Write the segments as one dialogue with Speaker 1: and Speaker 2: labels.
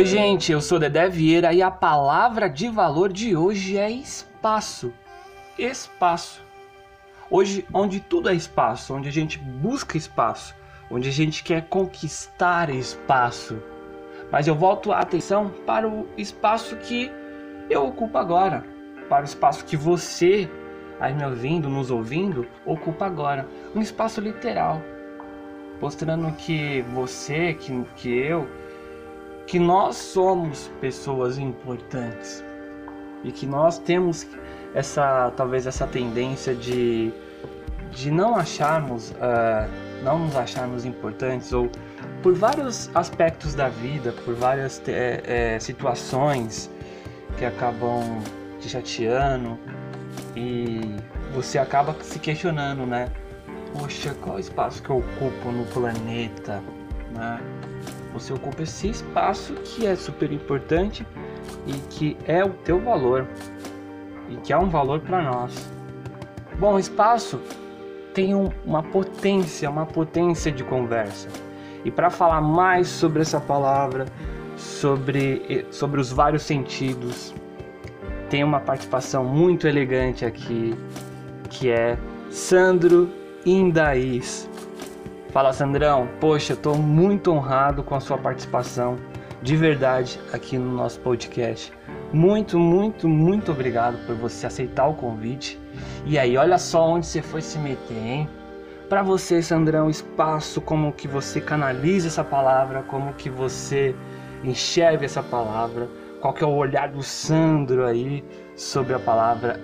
Speaker 1: Oi, gente, eu sou Dedé Vieira e a palavra de valor de hoje é espaço. Espaço. Hoje, onde tudo é espaço, onde a gente busca espaço, onde a gente quer conquistar espaço. Mas eu volto a atenção para o espaço que eu ocupo agora, para o espaço que você, aí me ouvindo, nos ouvindo, ocupa agora. Um espaço literal, mostrando que você, que, que eu, que nós somos pessoas importantes e que nós temos essa talvez essa tendência de, de não acharmos uh, não nos acharmos importantes ou por vários aspectos da vida por várias é, é, situações que acabam te chateando e você acaba se questionando né? Poxa qual espaço que eu ocupo no planeta? né você ocupa esse espaço que é super importante e que é o teu valor e que é um valor para nós. Bom, espaço tem um, uma potência, uma potência de conversa. E para falar mais sobre essa palavra, sobre, sobre os vários sentidos, tem uma participação muito elegante aqui, que é Sandro Indaís. Fala Sandrão, poxa, estou muito honrado com a sua participação de verdade aqui no nosso podcast. Muito, muito, muito obrigado por você aceitar o convite. E aí, olha só onde você foi se meter, hein? Para você, Sandrão, espaço, como que você canaliza essa palavra, como que você enxerga essa palavra, qual que é o olhar do Sandro aí sobre a palavra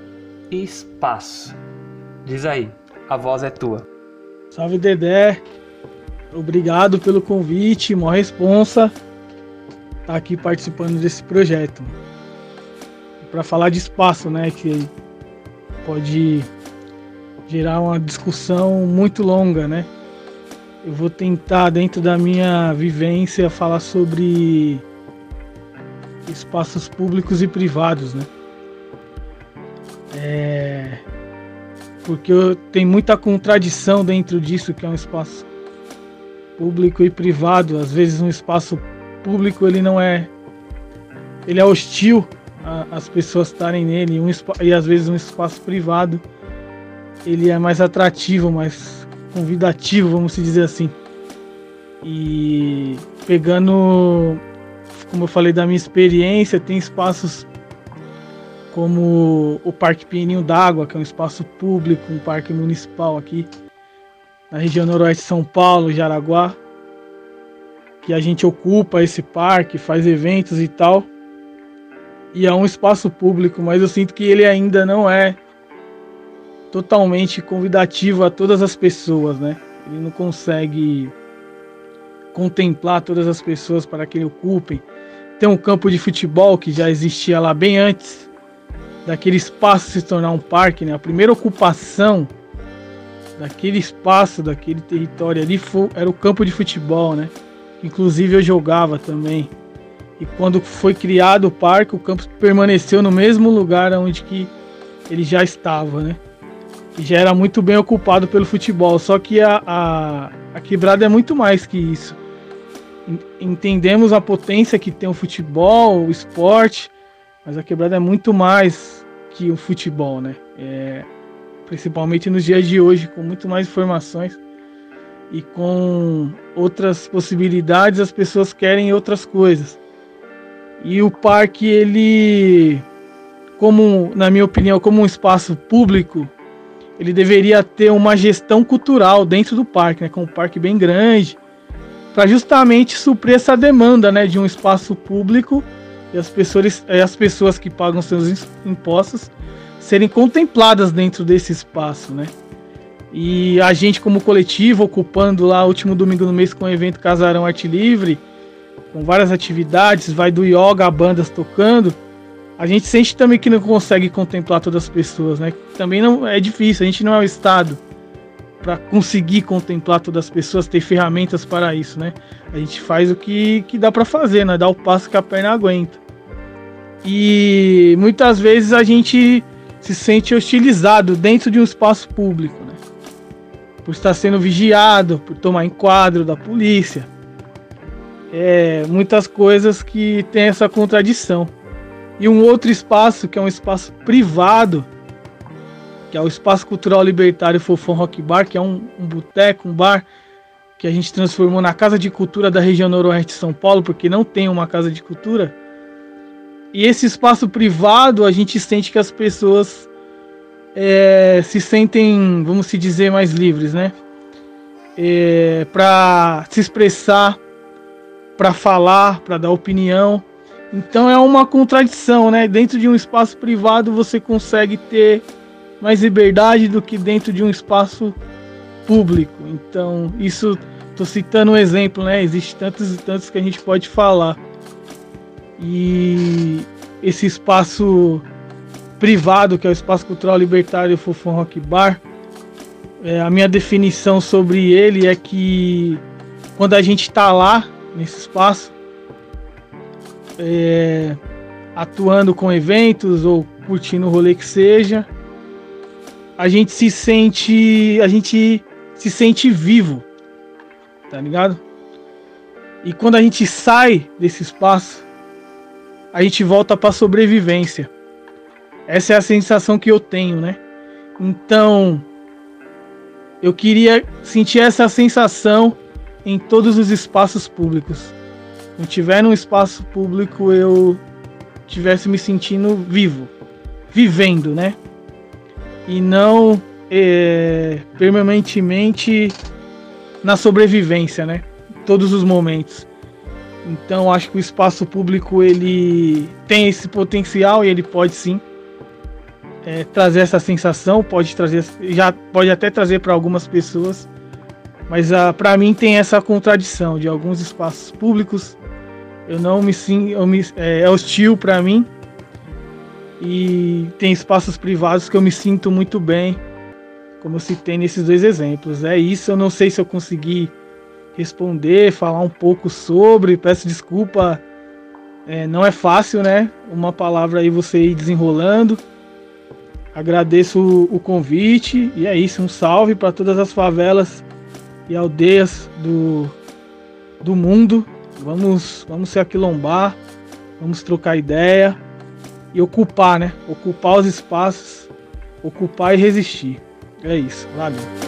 Speaker 1: espaço. Diz aí, a voz é tua.
Speaker 2: Salve Dedé, obrigado pelo convite, maior responsa estar tá aqui participando desse projeto. Para falar de espaço, né, que pode gerar uma discussão muito longa, né? Eu vou tentar dentro da minha vivência falar sobre espaços públicos e privados, né? É, porque tem muita contradição dentro disso que é um espaço público e privado. Às vezes um espaço público ele não é ele é hostil às pessoas estarem nele um, e às vezes um espaço privado ele é mais atrativo, mais convidativo, vamos dizer assim. E pegando, como eu falei da minha experiência, tem espaços como o Parque Pinheirinho d'Água, que é um espaço público, um parque municipal aqui na região noroeste de São Paulo, Jaraguá, que a gente ocupa esse parque, faz eventos e tal. E é um espaço público, mas eu sinto que ele ainda não é totalmente convidativo a todas as pessoas, né? Ele não consegue contemplar todas as pessoas para que ele ocupem. Tem um campo de futebol que já existia lá bem antes daquele espaço se tornar um parque, né? A primeira ocupação daquele espaço, daquele território ali foi, era o campo de futebol, né? Inclusive eu jogava também. E quando foi criado o parque, o campo permaneceu no mesmo lugar onde que ele já estava, né? E já era muito bem ocupado pelo futebol. Só que a, a, a quebrada é muito mais que isso. Entendemos a potência que tem o futebol, o esporte, mas a quebrada é muito mais que o futebol, né? É, principalmente nos dias de hoje, com muito mais informações e com outras possibilidades, as pessoas querem outras coisas. E o parque, ele, como na minha opinião, como um espaço público, ele deveria ter uma gestão cultural dentro do parque, né? Com um parque bem grande, para justamente suprir essa demanda, né, de um espaço público e as pessoas, as pessoas que pagam seus impostos serem contempladas dentro desse espaço, né? E a gente, como coletivo, ocupando lá o último domingo do mês com o evento Casarão Arte Livre, com várias atividades, vai do yoga a bandas tocando, a gente sente também que não consegue contemplar todas as pessoas, né? Também não é difícil, a gente não é o Estado para conseguir contemplar todas as pessoas, ter ferramentas para isso, né? A gente faz o que, que dá para fazer, né? Dá o passo que a perna aguenta. E muitas vezes a gente se sente hostilizado dentro de um espaço público, né? Por estar sendo vigiado, por tomar enquadro da polícia. é, muitas coisas que tem essa contradição. E um outro espaço, que é um espaço privado, que é o Espaço Cultural Libertário Fofão Rock Bar, que é um, um boteco, um bar que a gente transformou na Casa de Cultura da região noroeste de São Paulo, porque não tem uma casa de cultura. E esse espaço privado, a gente sente que as pessoas é, se sentem, vamos se dizer, mais livres, né? É, para se expressar, para falar, para dar opinião. Então é uma contradição, né? Dentro de um espaço privado você consegue ter mais liberdade do que dentro de um espaço público. Então, isso tô citando um exemplo, né? Existem tantos e tantos que a gente pode falar. E esse espaço privado, que é o Espaço Cultural Libertário Fofão Rock Bar, é, a minha definição sobre ele é que quando a gente está lá, nesse espaço, é, atuando com eventos ou curtindo o rolê que seja, a gente se sente. A gente se sente vivo. Tá ligado? E quando a gente sai desse espaço, a gente volta para sobrevivência. Essa é a sensação que eu tenho, né? Então, eu queria sentir essa sensação em todos os espaços públicos. Quando tiver num espaço público, eu tivesse me sentindo vivo, vivendo, né? E não é, permanentemente na sobrevivência, né? Todos os momentos. Então acho que o espaço público ele tem esse potencial e ele pode sim é, trazer essa sensação, pode trazer, já pode até trazer para algumas pessoas, mas ah, para mim tem essa contradição de alguns espaços públicos eu não me sinto, é, é hostil para mim e tem espaços privados que eu me sinto muito bem, como eu citei nesses dois exemplos. É isso, eu não sei se eu consegui responder, falar um pouco sobre, peço desculpa, é, não é fácil, né? Uma palavra aí você ir desenrolando. Agradeço o, o convite e é isso. Um salve para todas as favelas e aldeias do, do mundo. Vamos, vamos se aquilombar, vamos trocar ideia e ocupar, né? Ocupar os espaços, ocupar e resistir. É isso. Valeu.